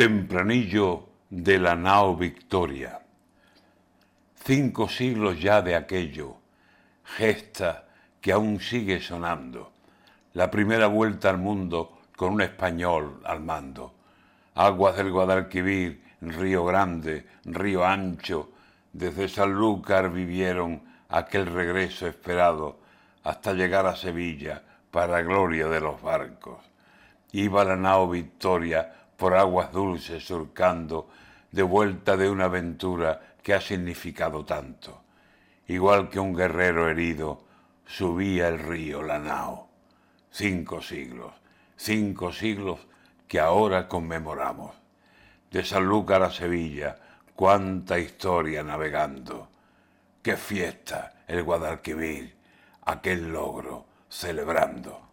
Tempranillo de la nao Victoria. Cinco siglos ya de aquello, gesta que aún sigue sonando. La primera vuelta al mundo con un español al mando. Aguas del Guadalquivir, Río Grande, Río Ancho, desde Sanlúcar vivieron aquel regreso esperado hasta llegar a Sevilla para gloria de los barcos. Iba la nao Victoria por aguas dulces surcando, de vuelta de una aventura que ha significado tanto. Igual que un guerrero herido, subía el río la nao. Cinco siglos, cinco siglos que ahora conmemoramos. De Sanlúcar a Sevilla, cuánta historia navegando. Qué fiesta el Guadalquivir, aquel logro celebrando.